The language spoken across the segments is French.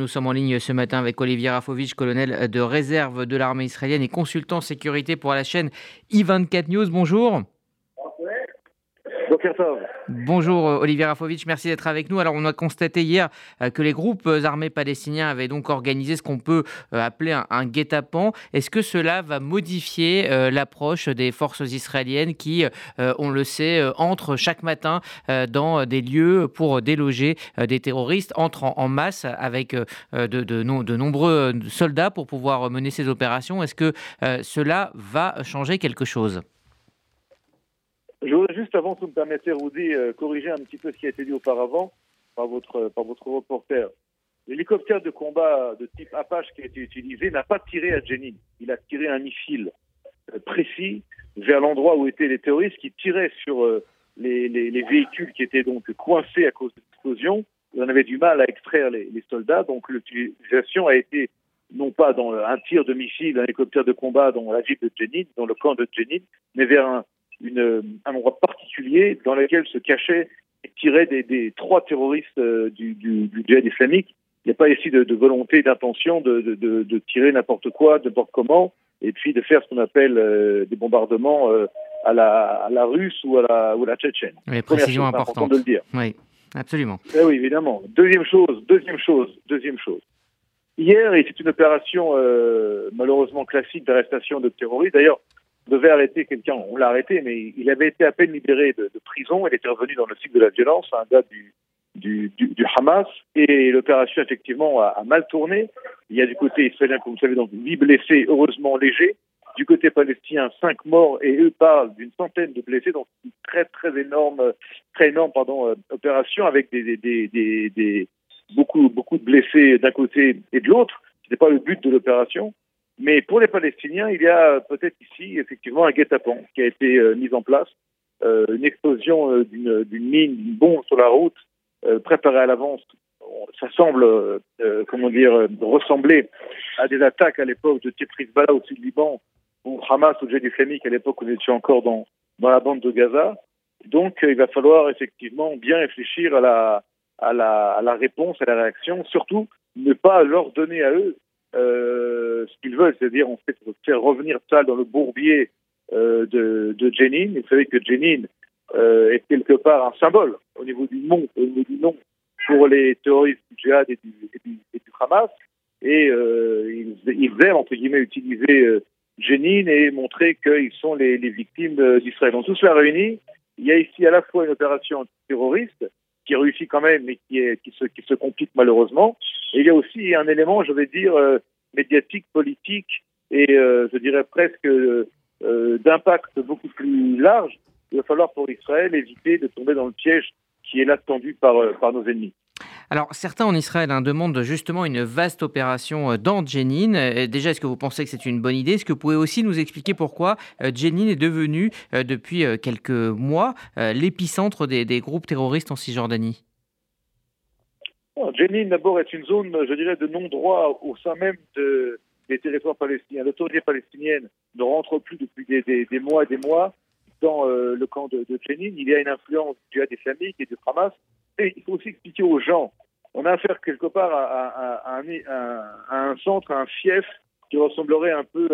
Nous sommes en ligne ce matin avec Olivier Rafovitch, colonel de réserve de l'armée israélienne et consultant sécurité pour la chaîne I24 News. Bonjour. Bonjour euh, Olivier Rafovitch, merci d'être avec nous. Alors on a constaté hier euh, que les groupes armés palestiniens avaient donc organisé ce qu'on peut euh, appeler un, guet-apens. Est-ce que cela va modifier l'approche des forces israéliennes qui, on le sait, entrent chaque matin dans des lieux pour déloger des terroristes, entrent en, masse avec de nombreux soldats pour pouvoir mener ces opérations? Est-ce que cela va changer quelque chose? Je voudrais juste, avant que vous me permettez, Rudy, euh, corriger un petit peu ce qui a été dit auparavant par votre, par votre reporter. L'hélicoptère de combat de type Apache qui a été utilisé n'a pas tiré à Jenin. Il a tiré un missile euh, précis vers l'endroit où étaient les terroristes qui tiraient sur euh, les, les, les, véhicules qui étaient donc coincés à cause de l'explosion. On avait du mal à extraire les, les soldats, donc l'utilisation a été non pas dans un tir de missile, un hélicoptère de combat dans la ville de Jenin, dans le camp de Jenin, mais vers un, une, un endroit particulier dans lequel se cachaient et tiraient des, des trois terroristes euh, du, du, du djihad islamique. Il n'y a pas ici de, de volonté, d'intention de, de, de, tirer n'importe quoi, n'importe comment, et puis de faire ce qu'on appelle euh, des bombardements euh, à, la, à la russe ou à la, ou à la tchétchène. Oui, précision importante. de le dire. Oui, absolument. Eh oui, évidemment. Deuxième chose, deuxième chose, deuxième chose. Hier, c'est une opération euh, malheureusement classique d'arrestation de terroristes. D'ailleurs, devait arrêter quelqu'un, on l'a arrêté, mais il avait été à peine libéré de, prison, il était revenu dans le cycle de la violence, un gars du, du, Hamas, et l'opération effectivement a, mal tourné. Il y a du côté israélien, comme vous savez, donc 8 blessés, heureusement légers, du côté palestinien, 5 morts, et eux parlent d'une centaine de blessés, donc une très très énorme, très énorme pardon, euh, opération avec des, des, des beaucoup, beaucoup de blessés d'un côté et de l'autre. Ce n'était pas le but de l'opération. Mais pour les Palestiniens, il y a peut-être ici effectivement un guet-apens qui a été euh, mis en place, euh, une explosion euh, d'une mine, d'une bombe sur la route préparée à l'avance. Ça semble, comment dire, ressembler à des attaques à l'époque de Tifris Bala au sud Liban ou Hamas ou Djihad islamique à l'époque où nous étions encore dans, la bande de Gaza. Donc il va falloir effectivement bien réfléchir à la réponse, à la réaction, surtout ne pas leur donner à eux euh, ce qu'ils veulent, c'est-à-dire en fait faire revenir ça dans le bourbier euh, de, de Jenin. Vous savez que Jenin euh, est quelque part un symbole au niveau du nom, au niveau du nom pour les terroristes du djihad et du, Hamas. Et euh, ils, ils aiment entre guillemets utiliser Jenin et montrer qu'ils sont les, victimes d'Israël. Donc tout cela réuni, il y a ici à la fois une opération terroriste qui réussit quand même, mais qui se complique malheureusement. Il y a aussi un élément, je vais dire, euh, médiatique, politique et euh, je dirais presque euh, d'impact beaucoup plus large. Il va falloir pour Israël éviter de tomber dans le piège qui est là tendu par, nos ennemis. Alors, certains en Israël hein, demandent justement une vaste opération dans Jenin. Déjà, est-ce que vous pensez que c'est une bonne idée? Est-ce que vous pouvez aussi nous expliquer pourquoi Jenin est devenu, depuis quelques mois, l'épicentre des groupes terroristes en Cisjordanie? Jenin, d'abord, est une zone, je dirais, de non-droit au sein même de, des territoires palestiniens. L'autorité palestinienne ne rentre plus depuis des, mois et des mois dans euh, le camp de, de Jenin. Il y a une influence du djihad islamique et du Hamas. Et il faut aussi expliquer aux gens, on a affaire quelque part à un, centre, à un fief qui ressemblerait un peu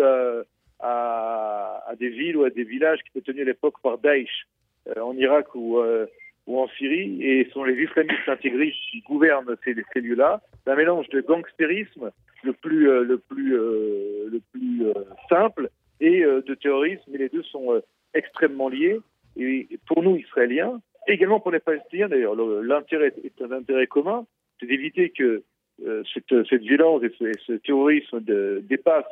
à, des villes ou à des villages qui étaient tenus à l'époque par Daesh euh, en Irak ou euh, ou en Syrie, et sont les islamistes intégristes qui gouvernent ces, ces lieux-là. Un mélange de gangstérisme le plus, euh, euh, euh, simple et de terrorisme, mais les deux sont extrêmement liés. Et pour nous, Israéliens, également pour les Palestiniens d'ailleurs, l'intérêt est un intérêt commun, c'est d'éviter que cette, violence et ce, et terrorisme de, dépasse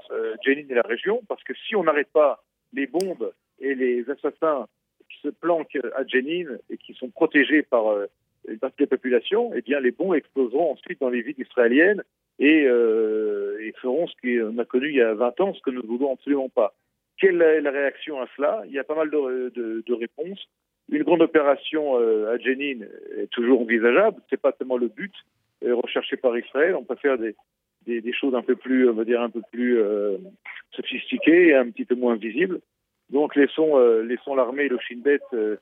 Jenin et la région, parce que si on n'arrête pas les bombes et les assassins se planquent à Jenin et qui sont protégés par euh, une partie des populations, eh bien les bombes exploseront ensuite dans les villes israéliennes et, euh, feront ce qu'on a connu il y a 20 ans, ce que nous ne voulons absolument pas. Quelle est la réaction à cela? Il y a pas mal de, réponses. Une grande opération euh, à Jenin est toujours envisageable. C'est pas tellement le but recherché par Israël. On peut faire des, des, choses un peu plus, on va dire, un peu plus sophistiquées et un petit peu moins visibles. Donc laissons, euh, laissons l'armée et le Shin Bet euh,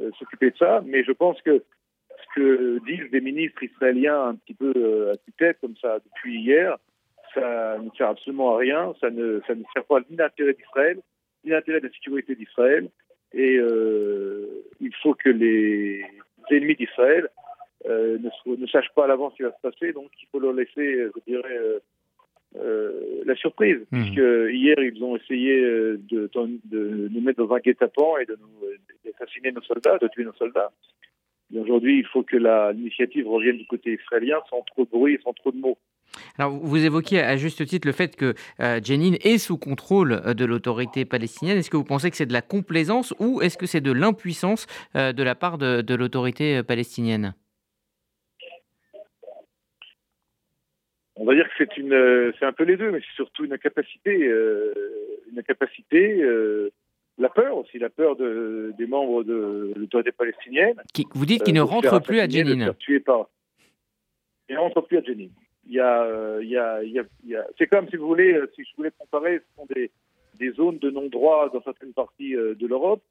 euh, s'occuper de ça. Mais je pense que ce que disent des ministres israéliens un petit peu à tue-tête comme ça depuis hier, ça ne sert absolument à rien, ça ne, ça ne sert pas ni l'intérêt d'Israël, ni l'intérêt de la sécurité d'Israël, et il faut que les ennemis d'Israël ne, ne, sachent pas à l'avance ce qui va se passer, donc il faut leur laisser, je dirais, euh, la surprise, mmh. puisque hier ils ont essayé de, de, nous mettre dans un guet-apens et de nous d'assassiner nos soldats, de tuer nos soldats. Aujourd'hui, il faut que l'initiative revienne du côté israélien sans trop de bruit et sans trop de mots. Alors, vous évoquiez à juste titre le fait que euh, Jenin est sous contrôle euh, de l'autorité palestinienne. Est-ce que vous pensez que c'est de la complaisance ou est-ce que c'est de l'impuissance euh, de la part de, de l'autorité palestinienne? On va dire que c'est une, c'est un peu les deux, mais c'est surtout une incapacité, une incapacité, la peur aussi, la peur de, des membres de l'autorité palestinienne. Qui, vous dites qu'ils ne rentrent plus à Jenin. Ils ne rentrent plus à Jenin. Il y a, il y a, il y a, c'est comme si vous voulez, si je voulais comparer, ce sont des, des zones de non-droit dans certaines parties de l'Europe.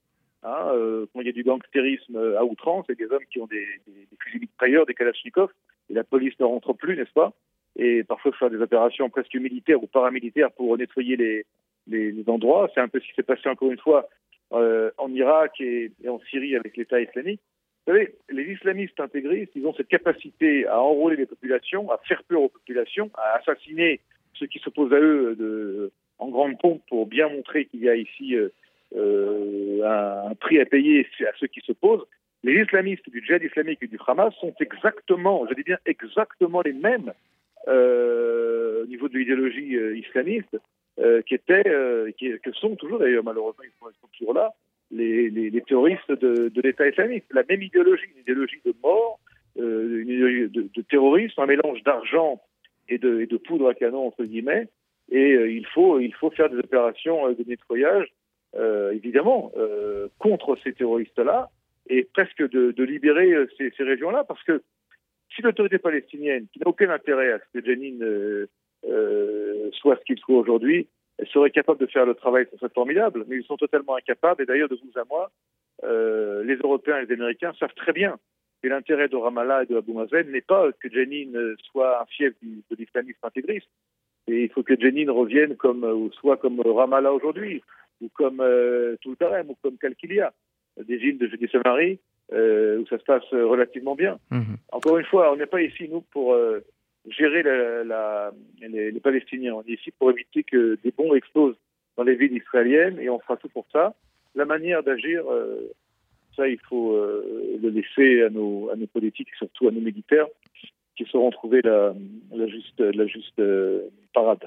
Hein, euh, quand il y a du gangstérisme à outrance, c'est des hommes qui ont des, des, des fusils mitrailleurs, des kalachnikovs, et la police ne rentre plus, n'est-ce pas? Et parfois faire des opérations presque militaires ou paramilitaires pour nettoyer les, les, endroits. C'est un peu ce qui s'est passé encore une fois euh, en Irak et, en Syrie avec l'État islamique. Vous savez, les islamistes intégristes, ils ont cette capacité à enrôler les populations, à faire peur aux populations, à assassiner ceux qui s'opposent à eux de, en grande pompe pour bien montrer qu'il y a ici euh, euh un, prix à payer à ceux qui s'opposent. Les islamistes du djihad islamique et du Hamas sont exactement, je dis bien exactement les mêmes euh, au niveau de l'idéologie euh, islamiste euh, qui étaient, euh, qui, que sont toujours d'ailleurs malheureusement ils sont, toujours là, les, les, terroristes de, de l'État islamique. La même idéologie, une idéologie de mort, euh, une idéologie de, de, terrorisme, un mélange d'argent et de, poudre à canon, entre guillemets. Et euh, il, faut, il faut faire des opérations euh, de nettoyage, euh, évidemment, contre ces terroristes-là, et presque de, libérer ces, ces régions-là, parce que si l'autorité palestinienne, qui n'a aucun intérêt à ce que Jenin soit ce qu'il soit aujourd'hui, elles seraient capables de faire le travail, ce serait formidable, mais ils sont totalement incapables. Et d'ailleurs, de vous à moi, euh, les Européens et les Américains savent très bien que l'intérêt de Ramallah et de Abu Mazen n'est pas que Jenin soit un fief de l'islamisme intégriste. Et il faut que Jenin revienne comme, ou soit comme Ramallah aujourd'hui, ou comme euh, Tulkarem, ou comme Kalkilia, des îles de Judée Samarie, euh, où ça se passe relativement bien. Mmh. Encore une fois, on n'est pas ici, nous, pour euh, gérer la, la, les, les, Palestiniens. On est ici pour éviter que des bombes explosent dans les villes israéliennes et on fera tout pour ça. La manière d'agir, euh, ça, il faut euh, le laisser à nos, à nos politiques et surtout à nos militaires qui sauront trouver la, la juste, la juste euh, parade.